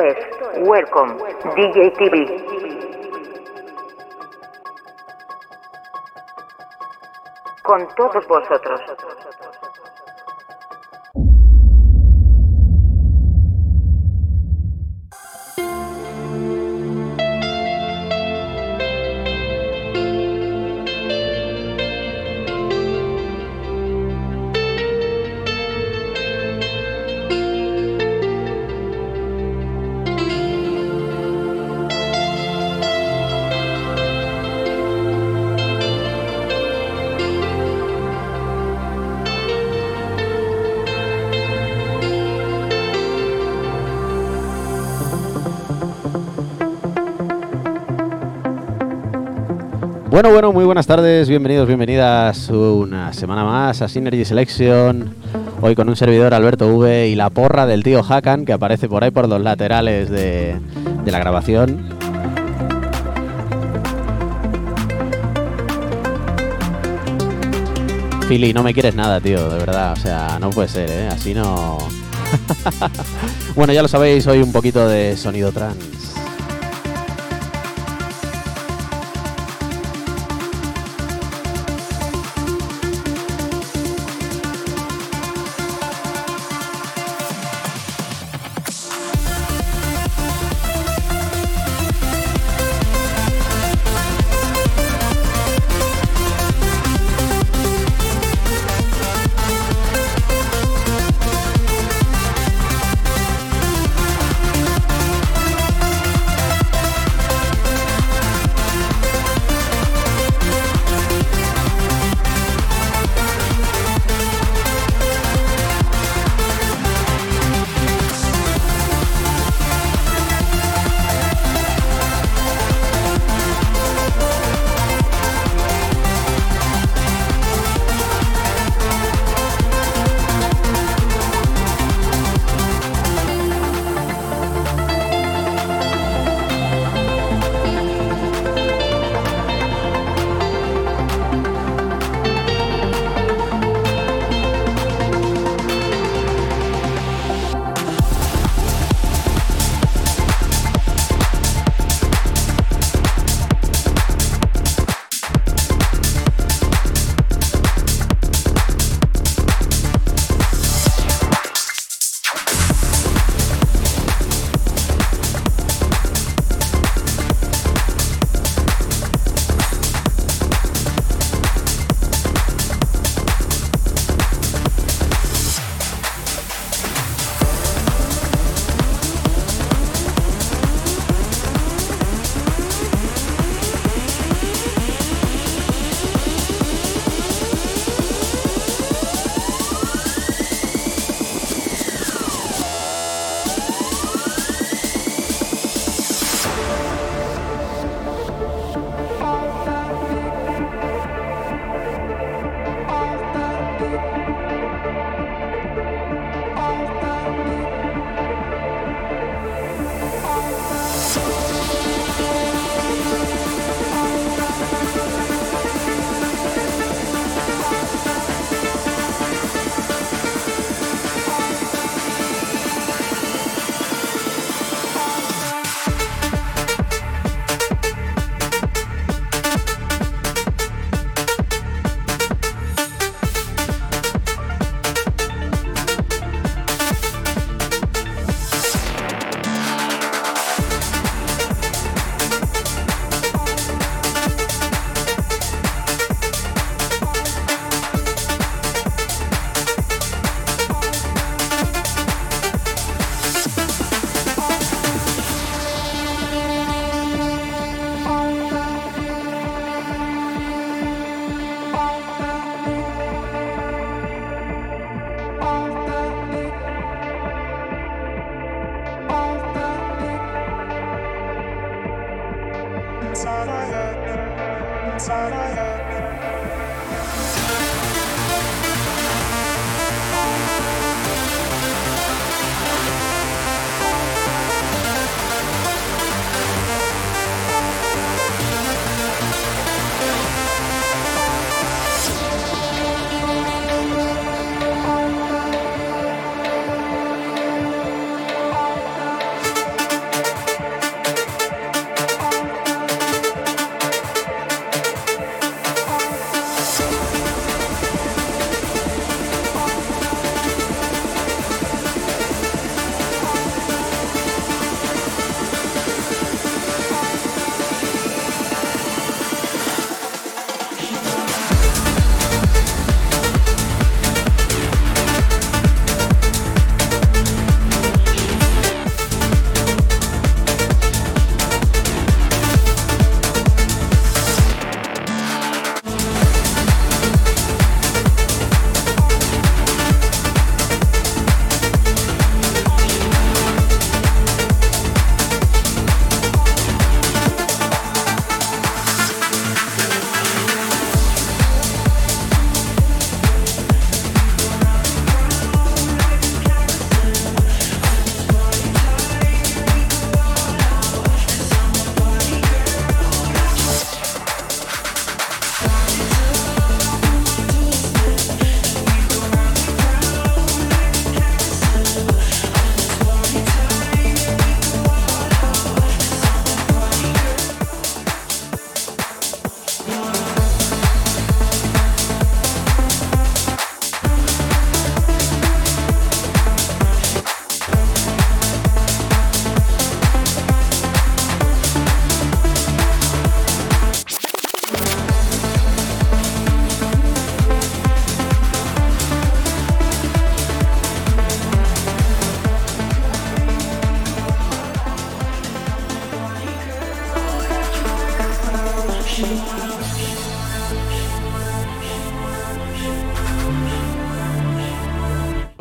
Esto es Welcome DJ TV. Con todos vosotros. Bueno, bueno, muy buenas tardes, bienvenidos, bienvenidas una semana más a Synergy Selection. Hoy con un servidor Alberto V y la porra del tío Hakan que aparece por ahí por los laterales de, la grabación. Philly, no me quieres nada, tío, de verdad. O sea, no puede ser, ¿eh? Así no. bueno, ya lo sabéis, hoy un poquito de sonido trans.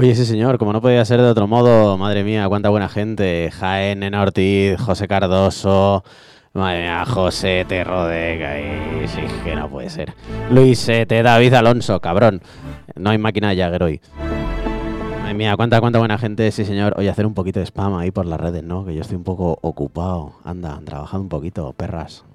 Oye, sí, señor, como no podía ser de otro modo, madre mía, cuánta buena gente. Jaén, Nena Ortiz, José Cardoso, madre mía, José Te Rodega, y sí, que no puede ser. Luis Sete, David Alonso, cabrón. No hay máquina de Jagger hoy. Madre mía, cuánta, cuánta buena gente, sí, señor. Oye, hacer un poquito de spam ahí por las redes, ¿no? Que yo estoy un poco ocupado. Anda, trabajando un poquito, perras.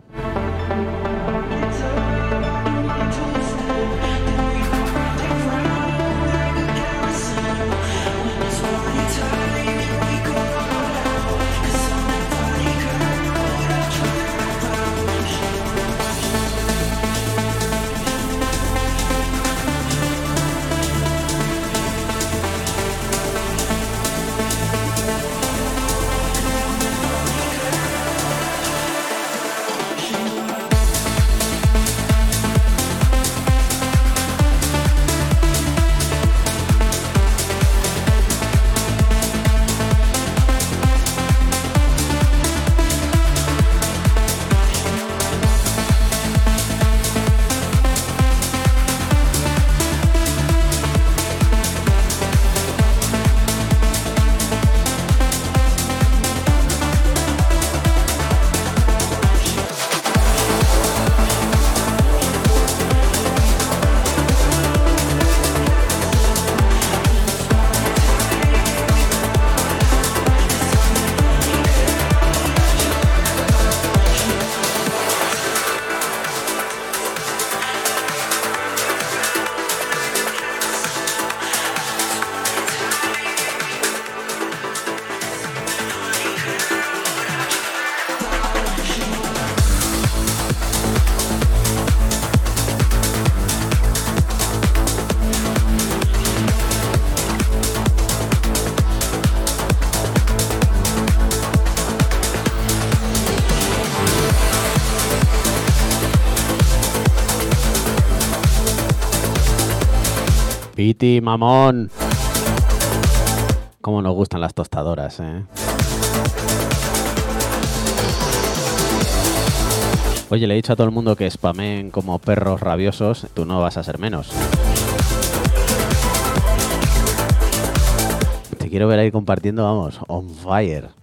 Piti, mamón. Cómo nos gustan las tostadoras, eh. Oye, le he dicho a todo el mundo que spamen como perros rabiosos, tú no vas a ser menos. Te quiero ver ahí compartiendo, vamos, on fire.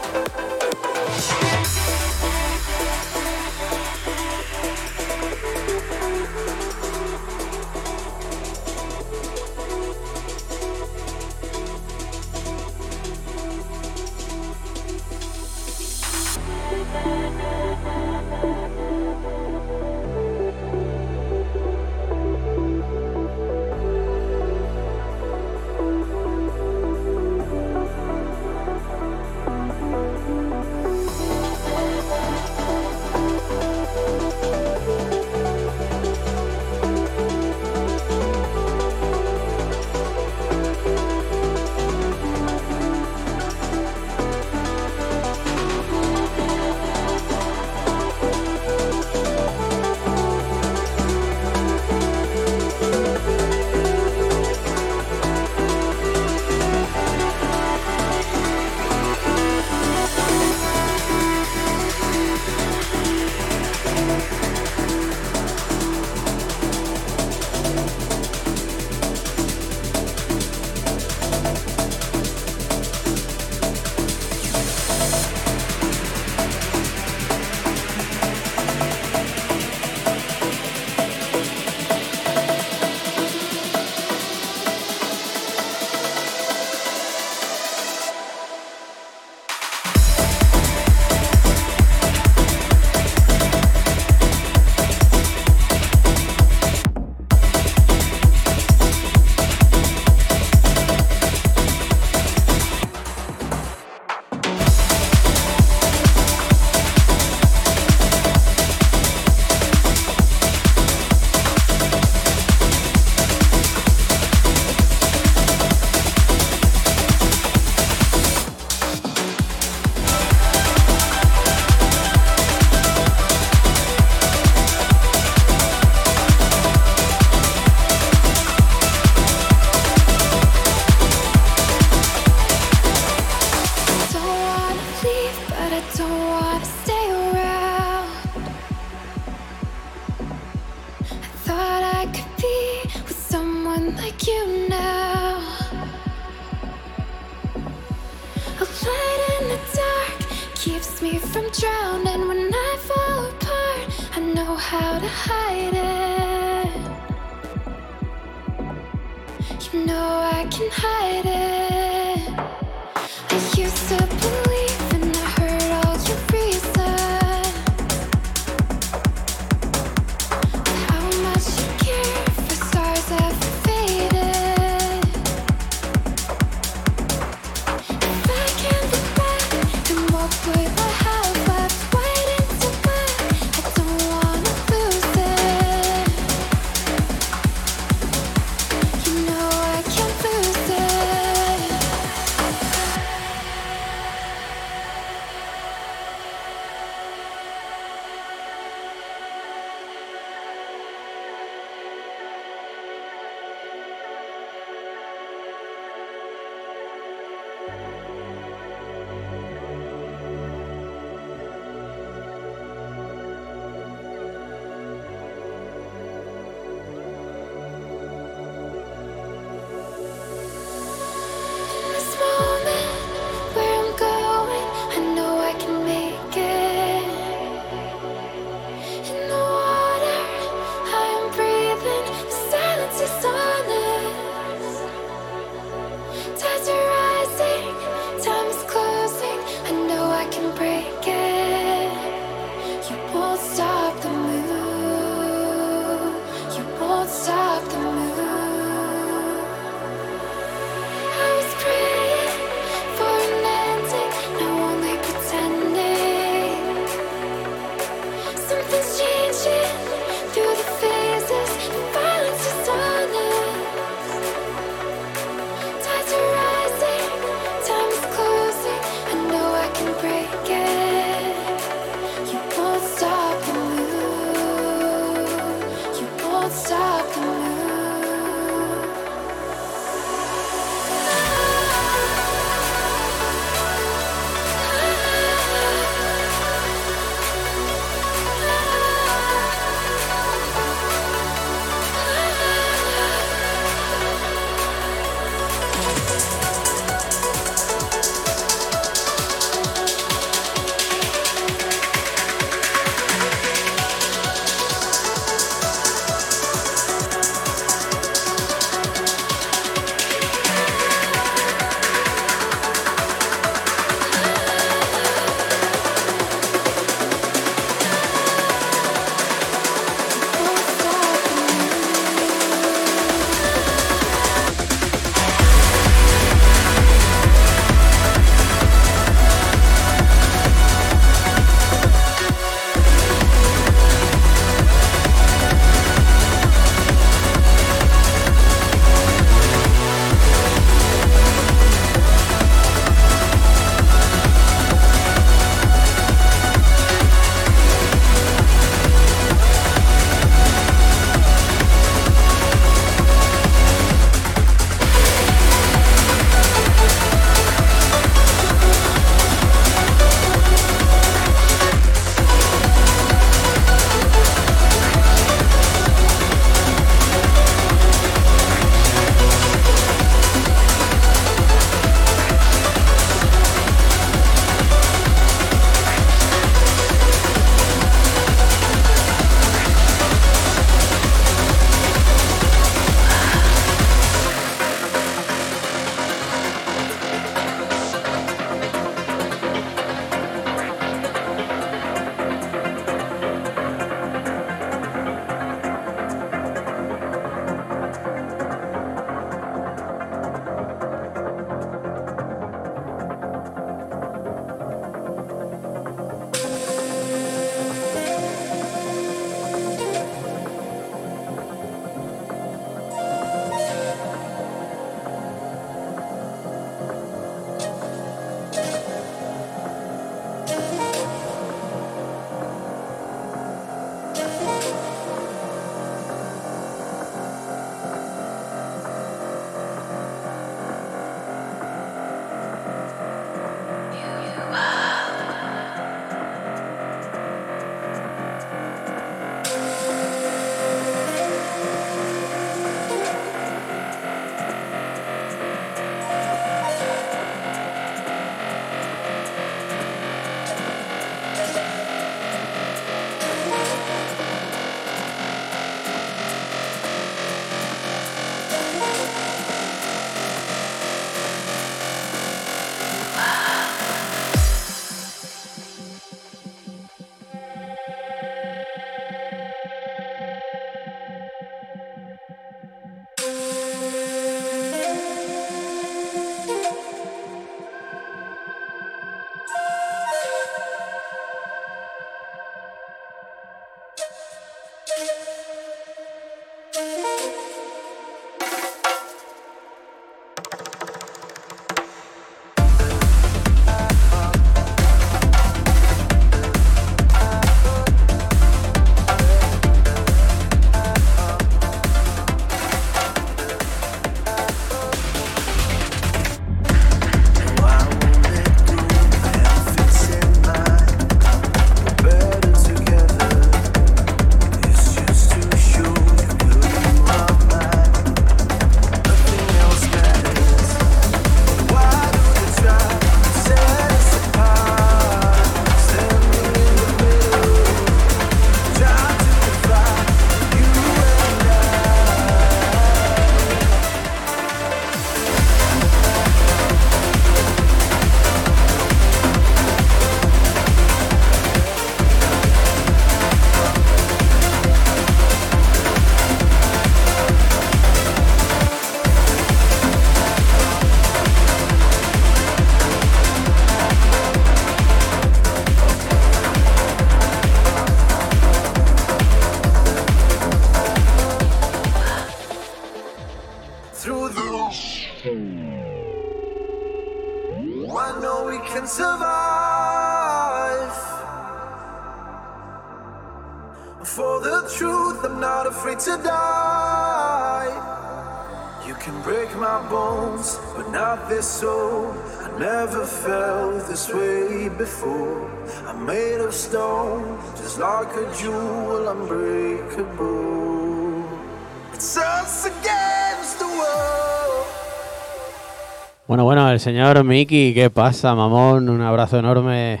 Señor Mickey, ¿qué pasa, mamón? Un abrazo enorme.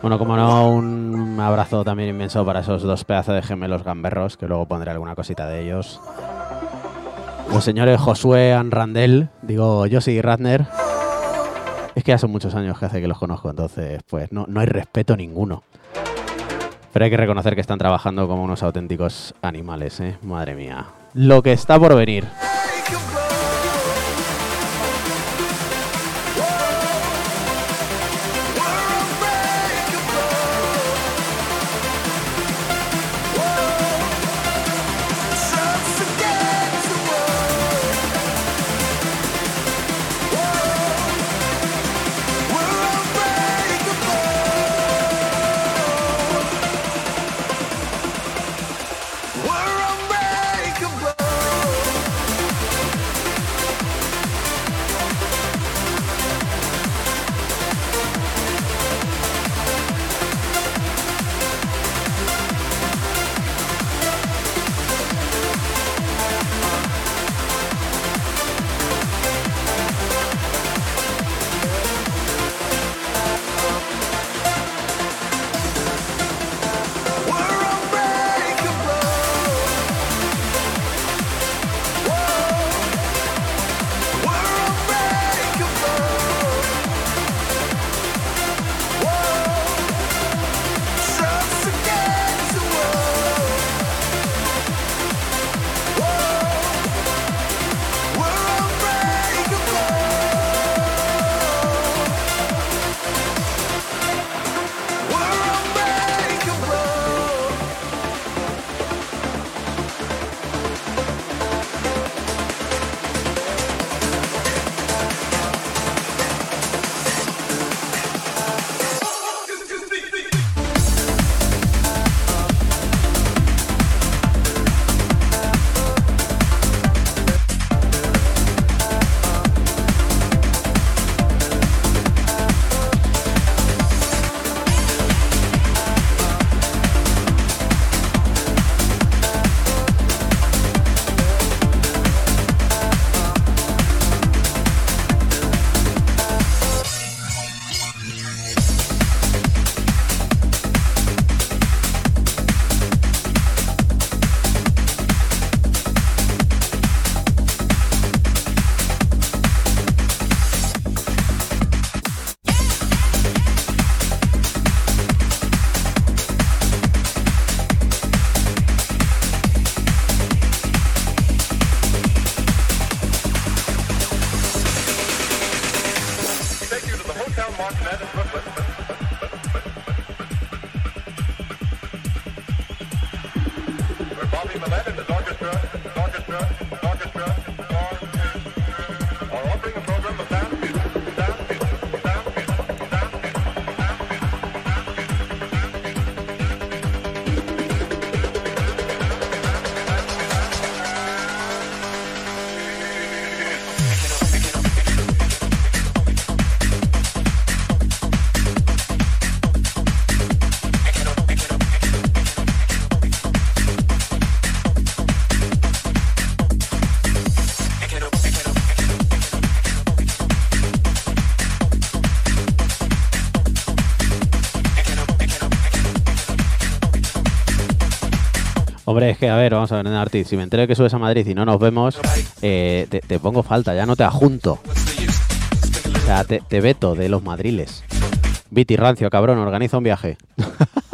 Bueno, como no, un abrazo también inmenso para esos dos pedazos de gemelos gamberros, que luego pondré alguna cosita de ellos. Los señores Josué Anrandel, digo, Josie Ratner. Es que ya son muchos años que hace que los conozco, entonces, pues no, no hay respeto ninguno. Pero hay que reconocer que están trabajando como unos auténticos animales, ¿eh? Madre mía. Lo que está por venir. Hombre, es que, a ver, vamos a ver, Arti, si me entero que subes a Madrid y no nos vemos, eh, te, pongo falta, ya no te adjunto. O sea, te, te veto de los madriles. Viti Rancio, cabrón, organiza un viaje.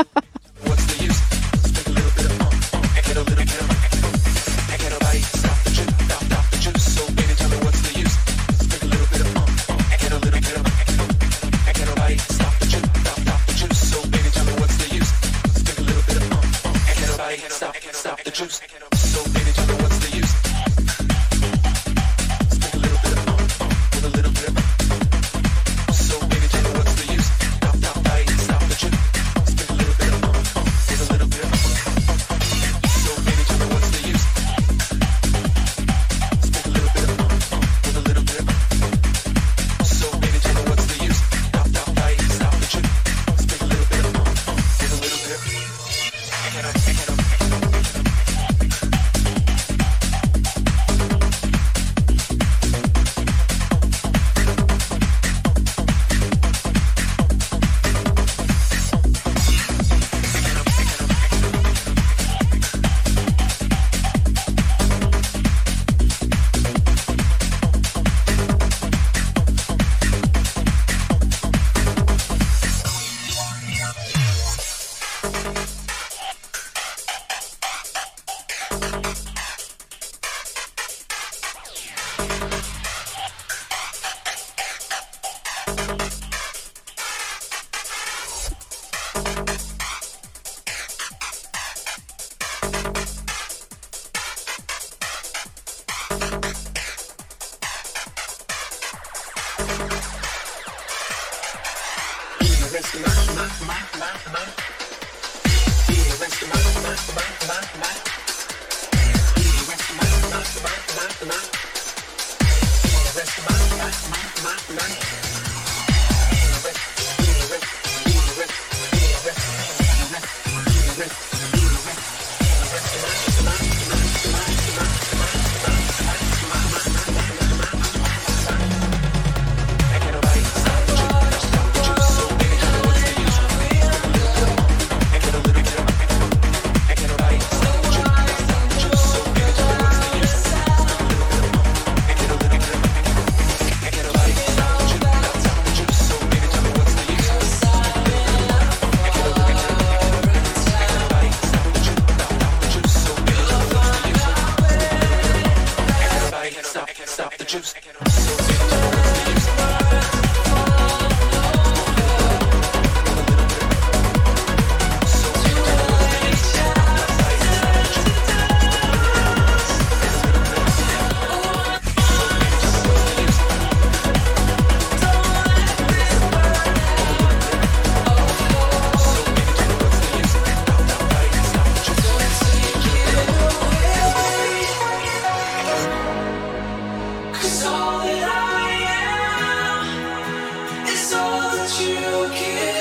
you give.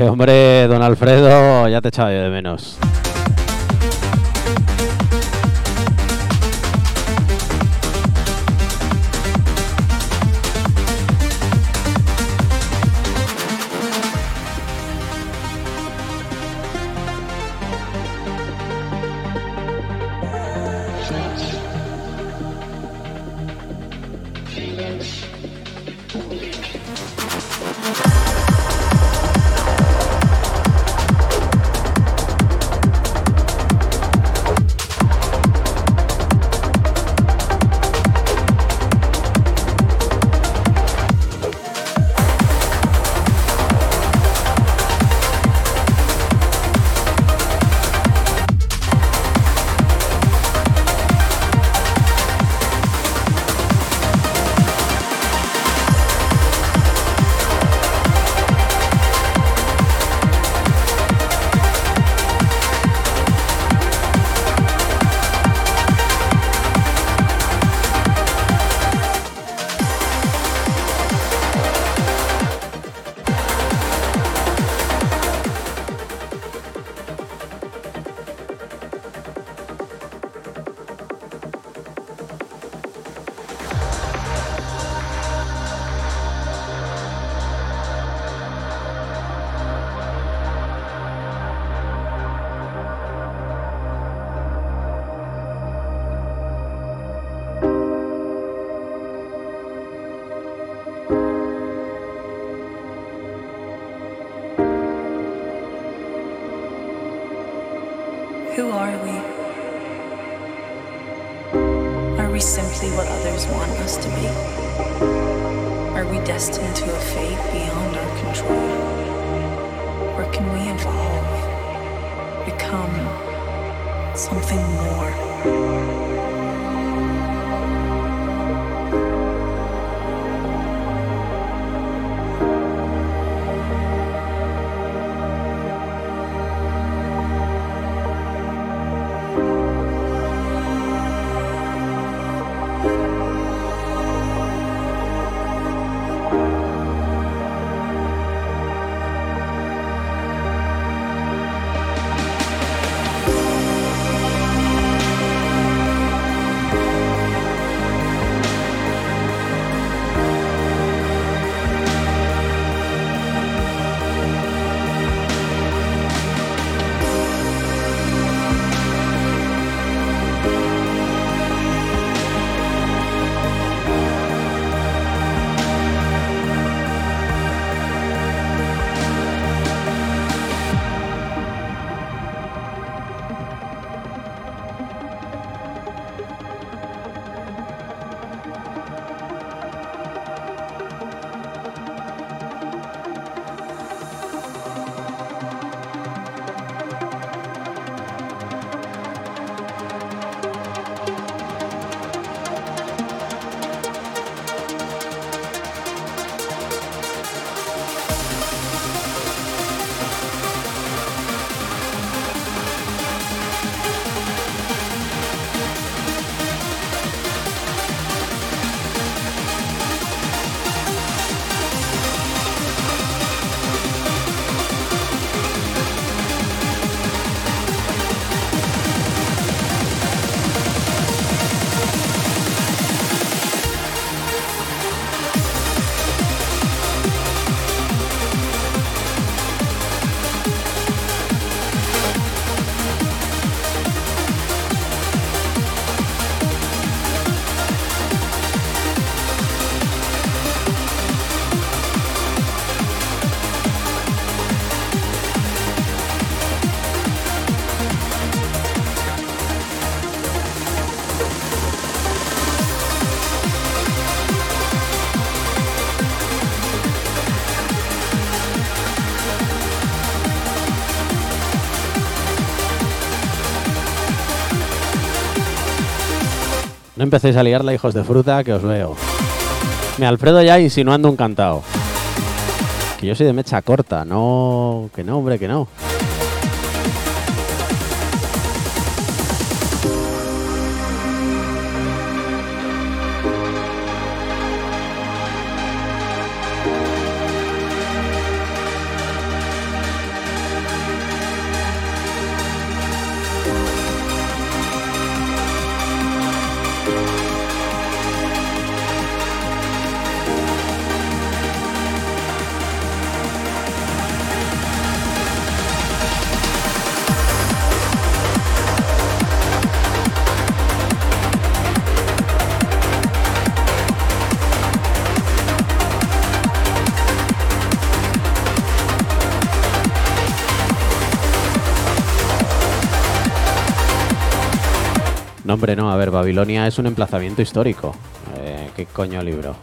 Hombre, don Alfredo, ya te echaba yo de menos. No empecéis a liarla, hijos de fruta, que os veo. Me Alfredo ya insinuando un cantao. Que yo soy de mecha corta, no. Que no, hombre, que no. Babilonia es un emplazamiento histórico. Eh, ¿Qué coño libro?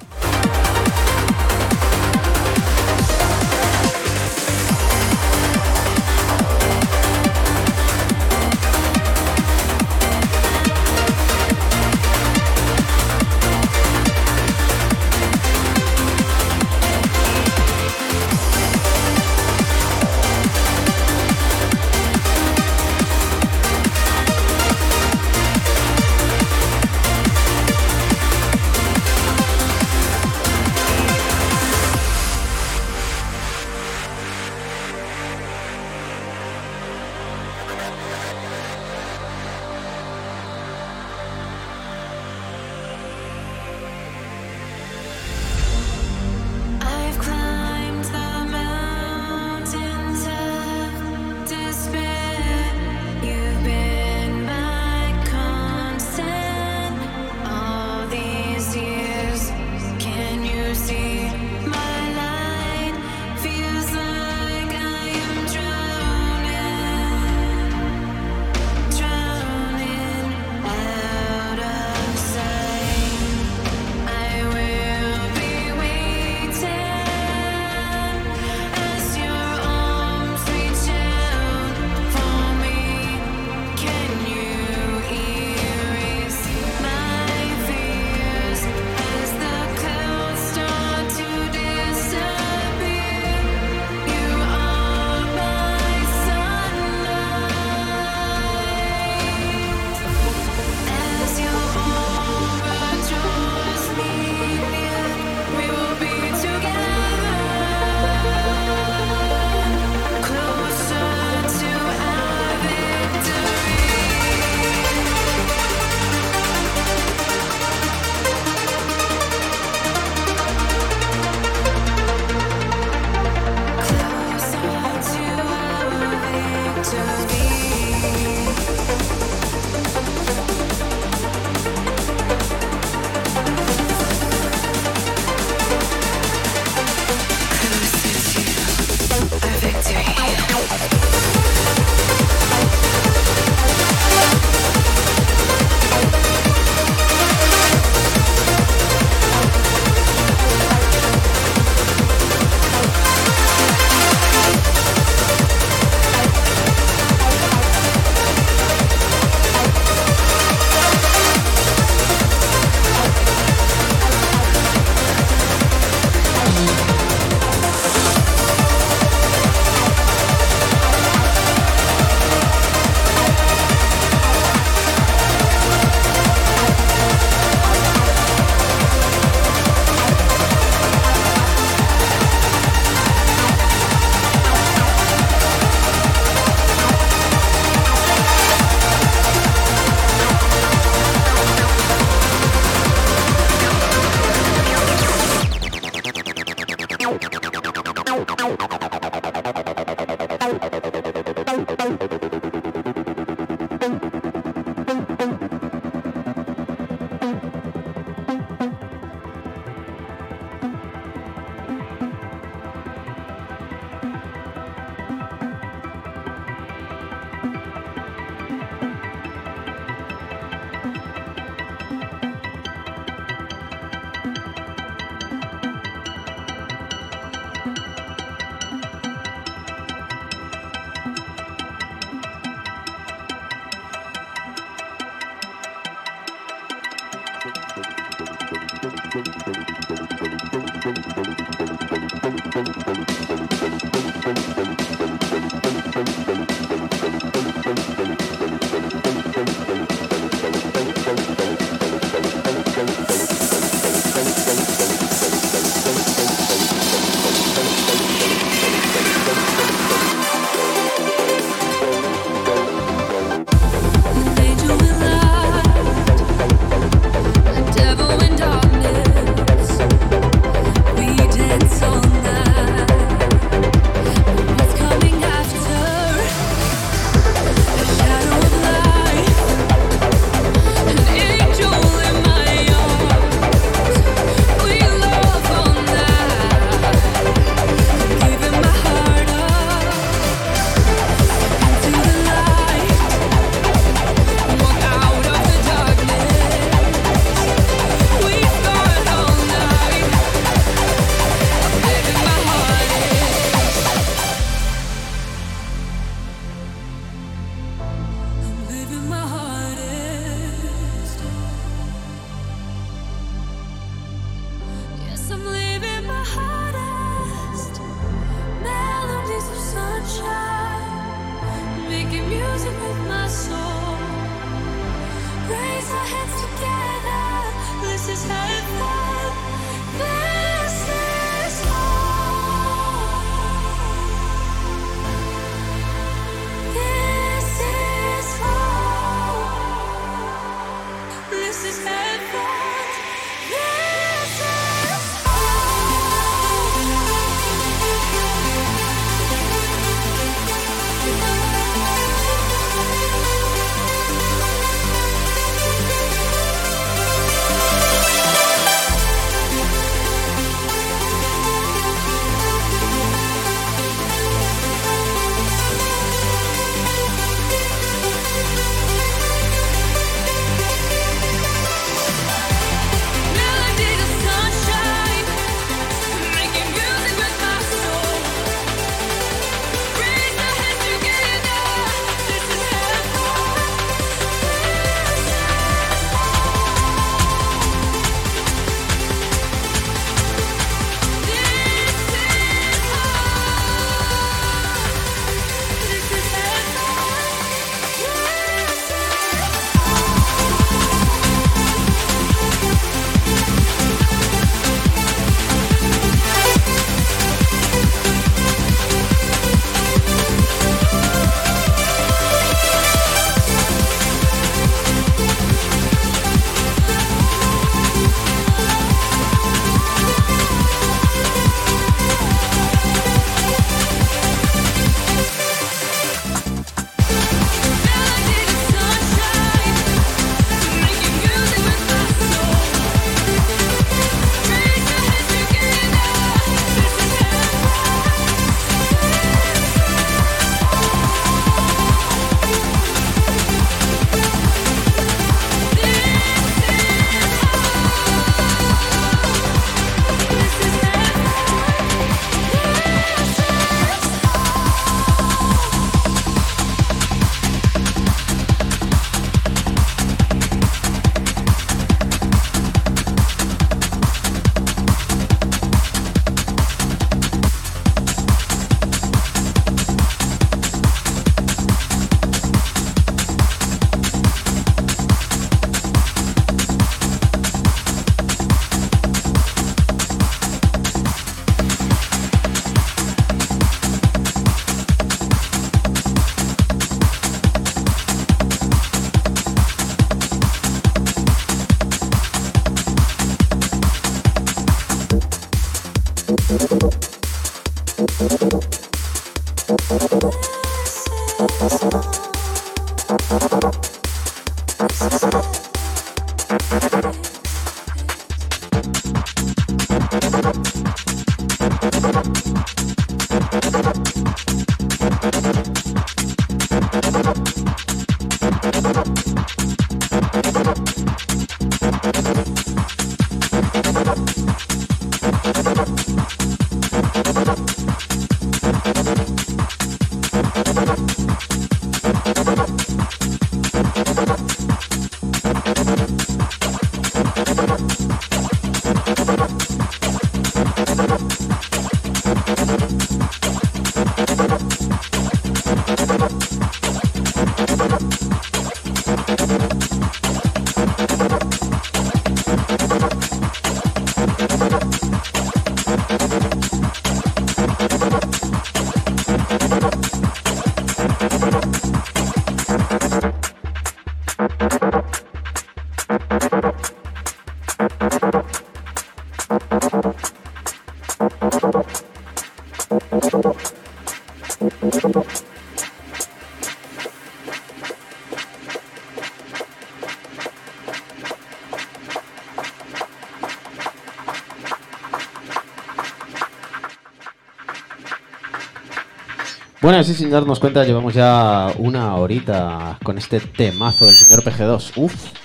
Bueno, así sin darnos cuenta, llevamos ya una horita con este temazo del señor PG2. Uf.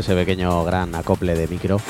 ese pequeño gran acople de micro.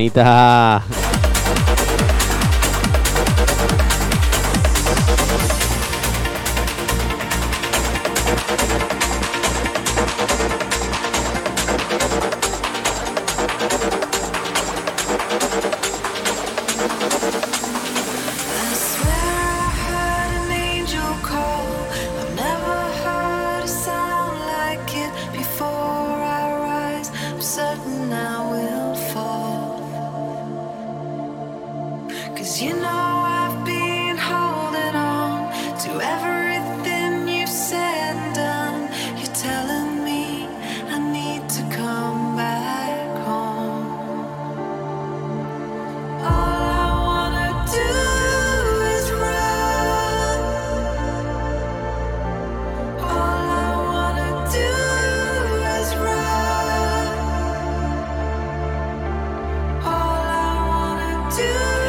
Anitta. To.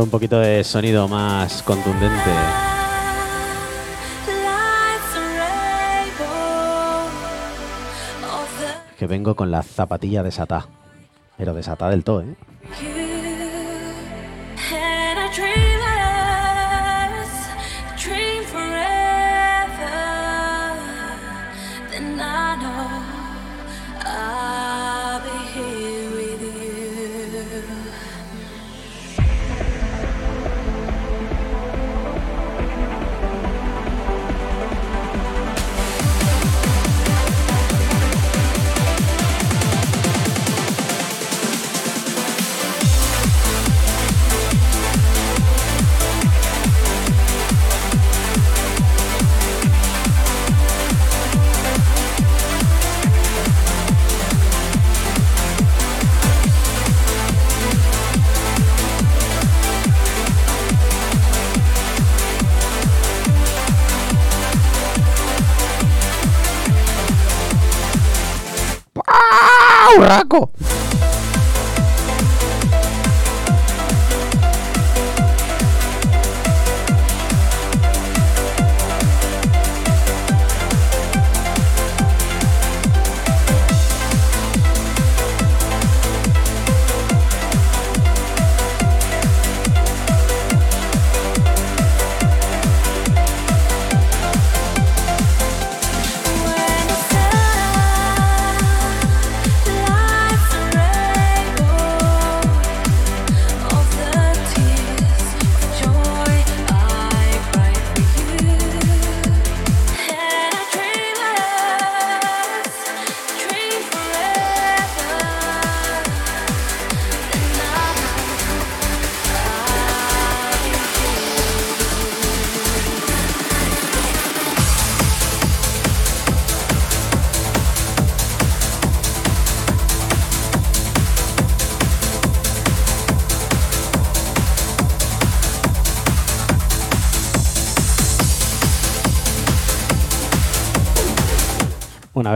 Un poquito de sonido más contundente. Que vengo con la zapatilla desatada. Pero desatada del todo, ¿eh?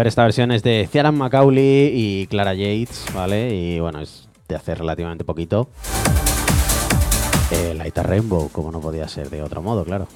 Esta versión es de Ciaran Macaulay y Clara Yates, ¿vale? Y bueno, es de hace relativamente poquito. Eh, Light a Rainbow, como no podía ser de otro modo, claro.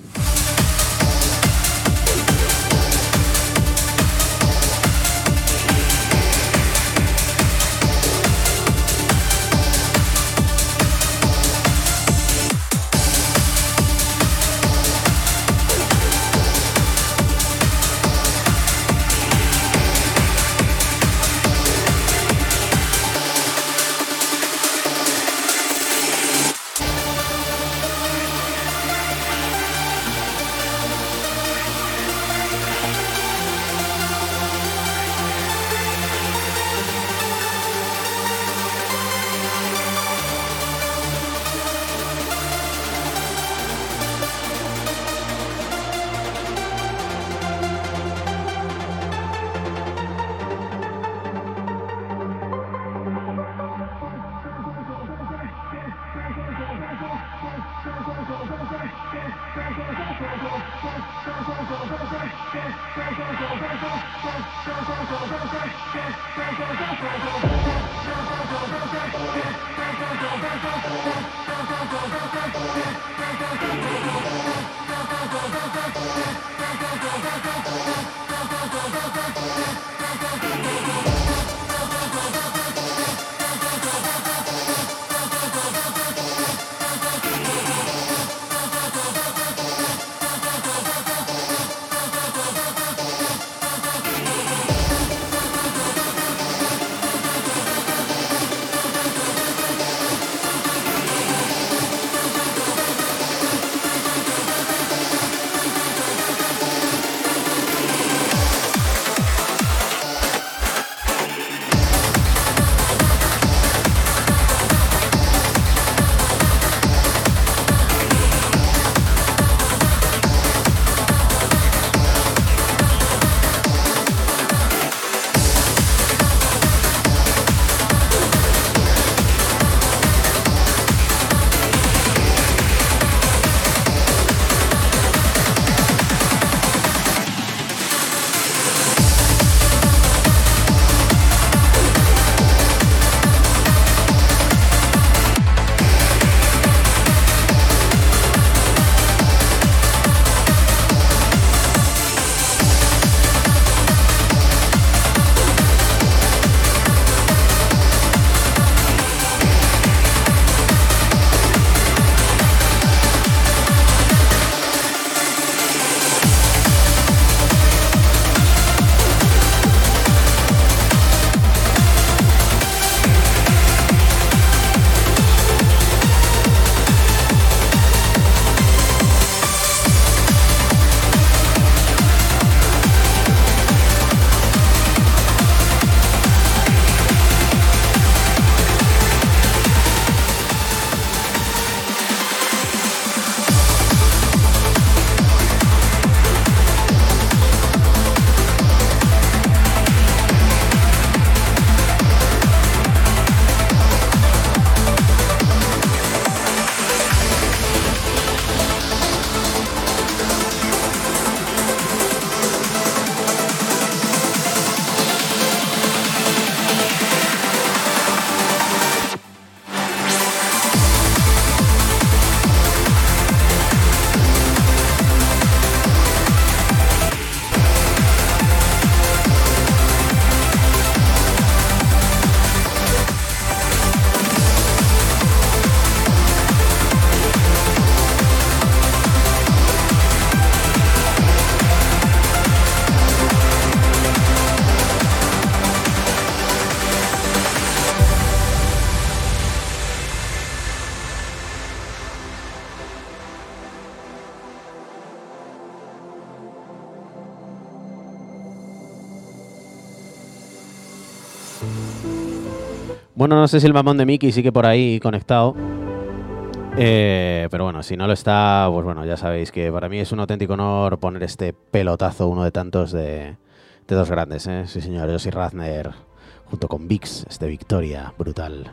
Bueno, no sé si el mamón de Mickey sigue por ahí conectado. Eh, pero bueno, si no lo está, pues bueno, ya sabéis que para mí es un auténtico honor poner este pelotazo, uno de tantos de, de dos grandes, ¿eh? Sí, señor, Josie Razner, junto con Vix, este Victoria, brutal.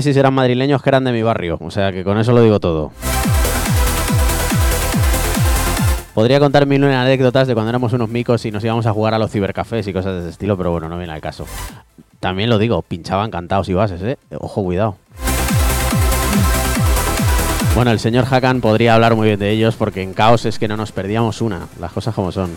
Si serán madrileños que eran de mi barrio. O sea que con eso lo digo todo. Podría contar mil anécdotas de cuando éramos unos micos y nos íbamos a jugar a los cibercafés y cosas de ese estilo, pero bueno, no viene al caso. También lo digo, pinchaban cantados y bases, ¿eh? Ojo, cuidado. Bueno, el señor Hakan podría hablar muy bien de ellos porque en caos es que no nos perdíamos una, las cosas como son.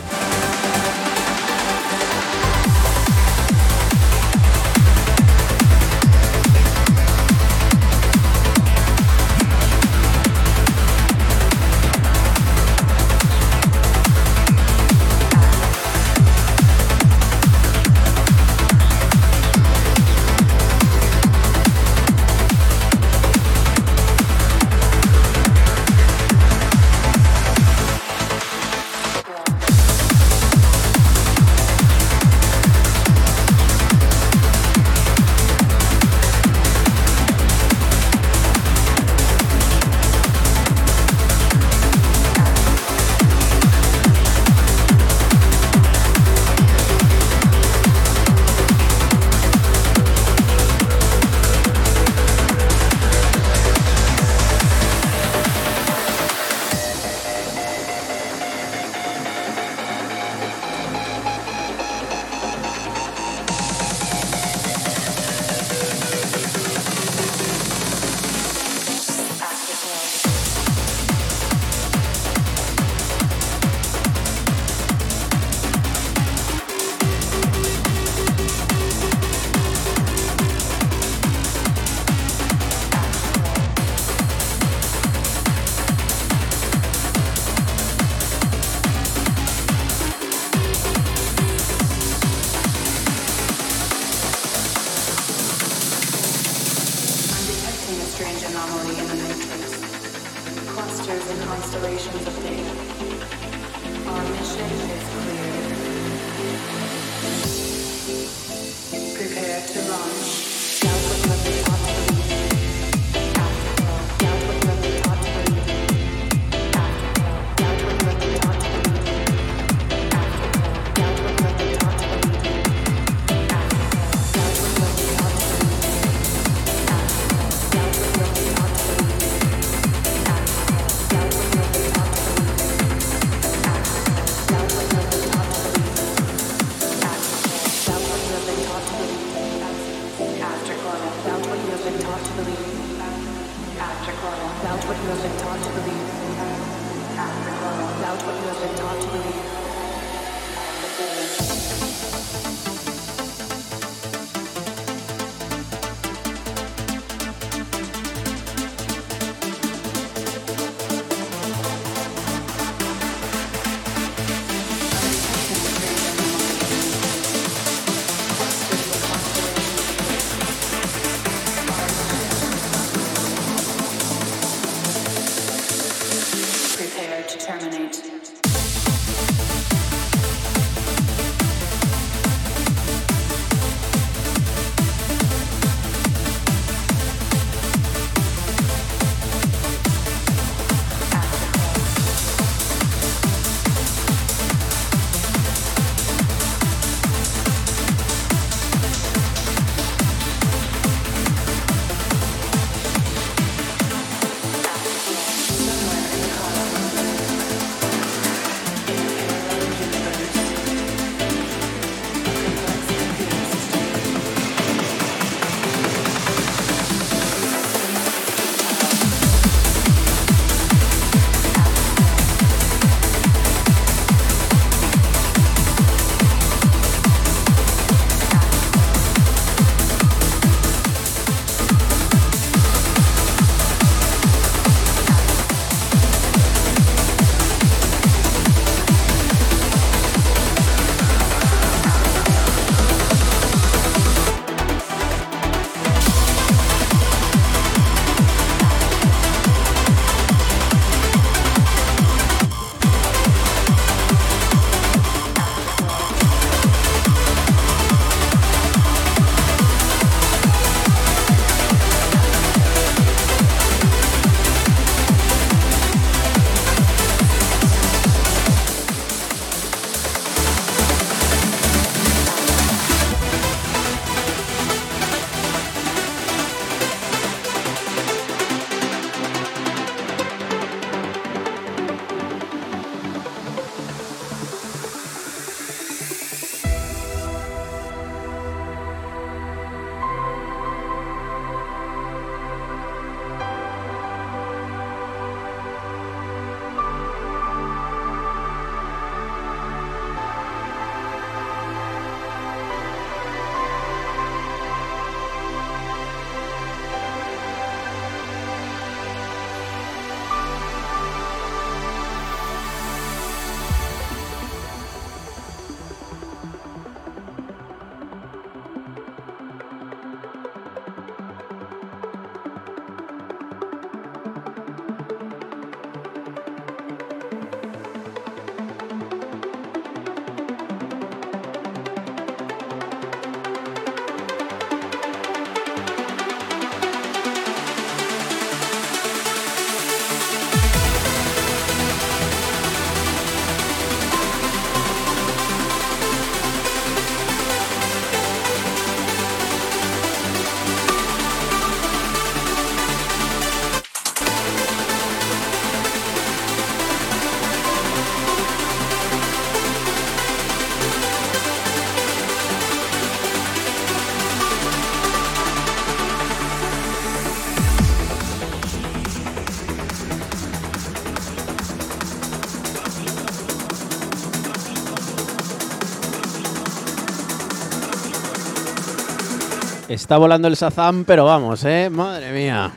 Está volando el Sazam, pero vamos, ¿eh? Madre mía.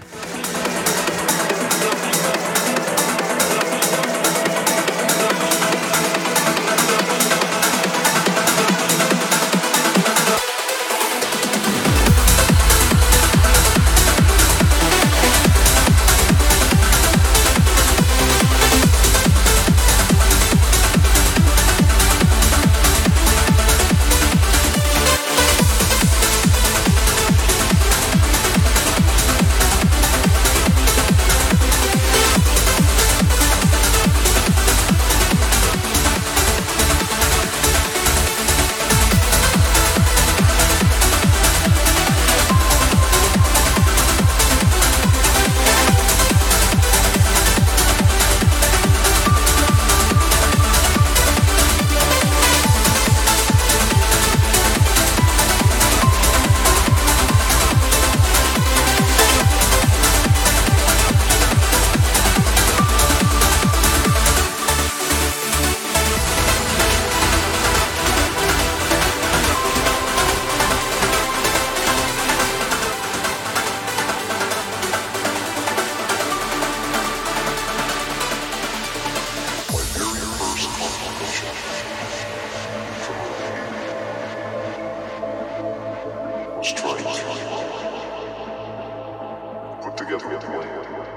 Put together a plan.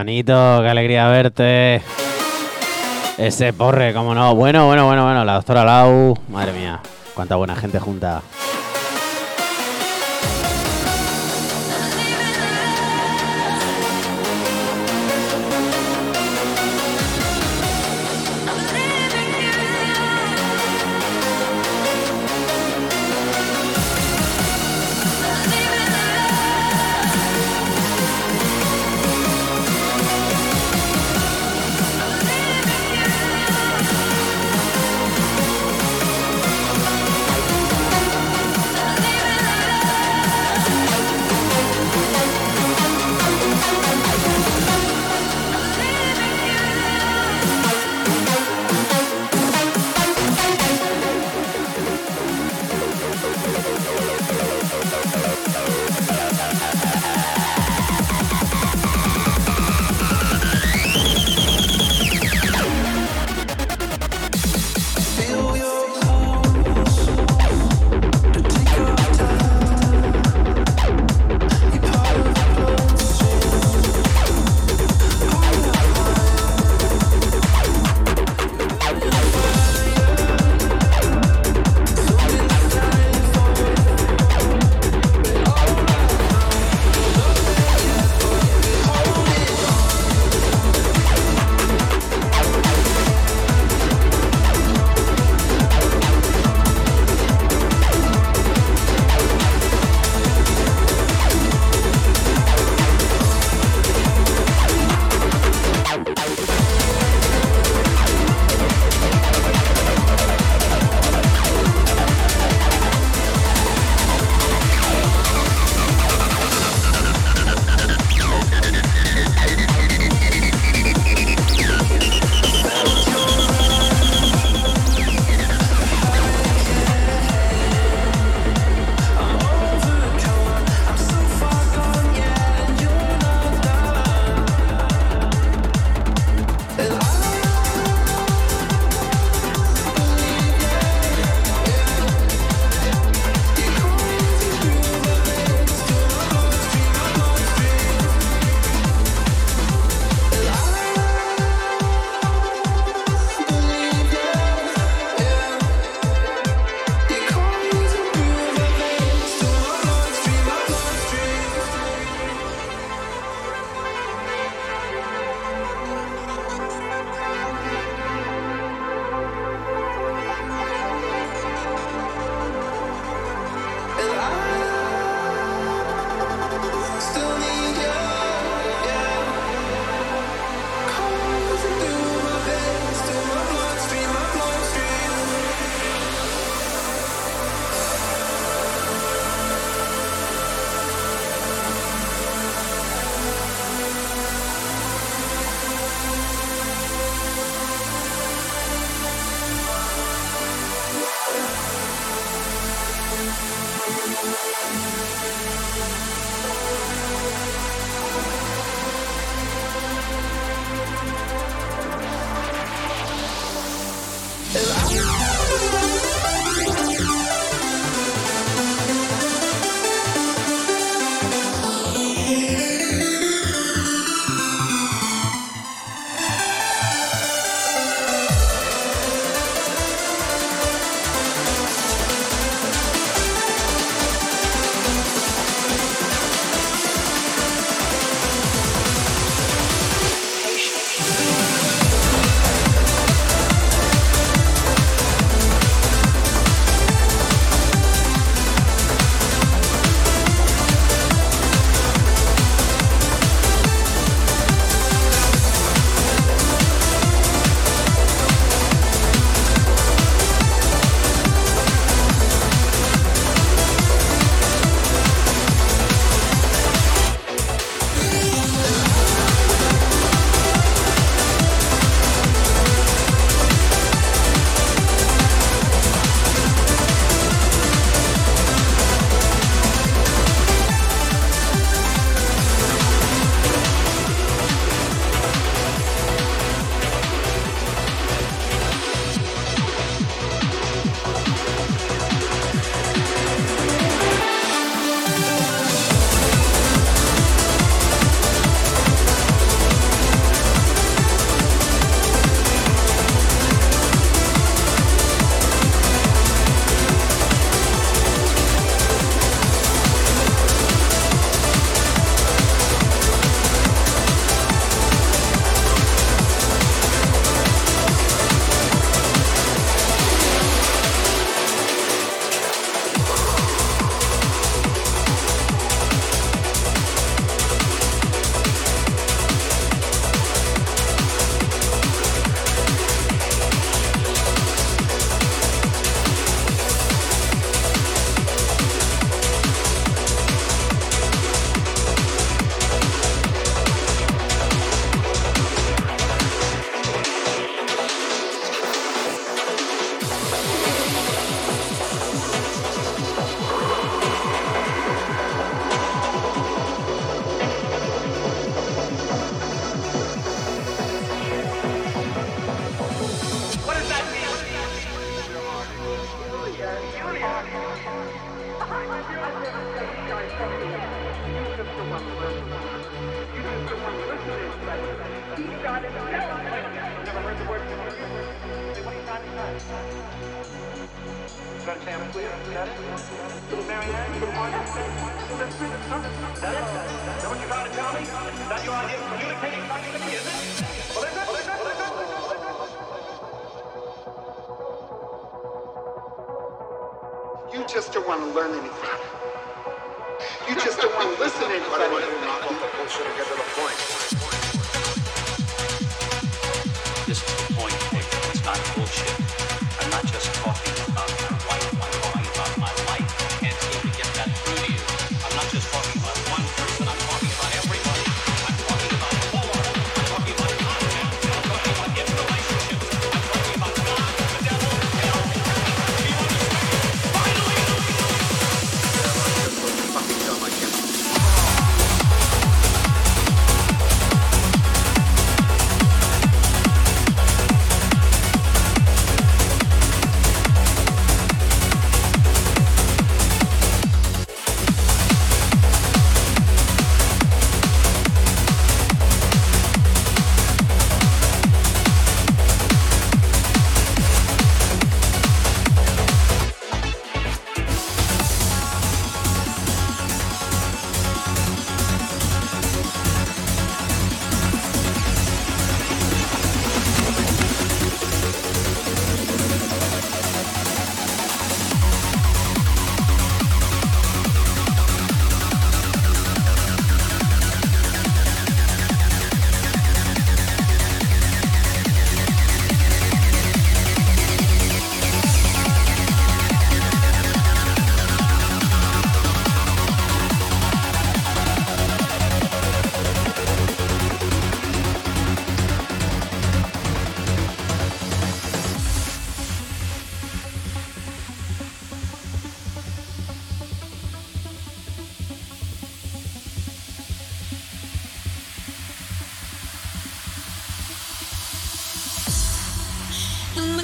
Chanito, qué alegría verte. Ese porre, cómo no. Bueno, bueno, bueno, bueno. La doctora Lau. Madre mía, cuánta buena gente junta.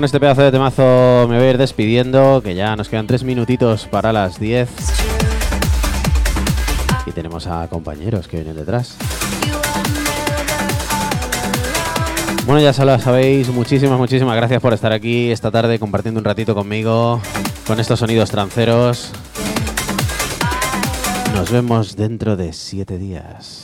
con este pedazo de temazo me voy a ir despidiendo, que ya nos quedan tres minutitos para las 10. Y tenemos a compañeros que vienen detrás. Bueno, ya lo sabéis, muchísimas, muchísimas gracias por estar aquí esta tarde compartiendo un ratito conmigo con estos sonidos tranceros. Nos vemos dentro de siete días.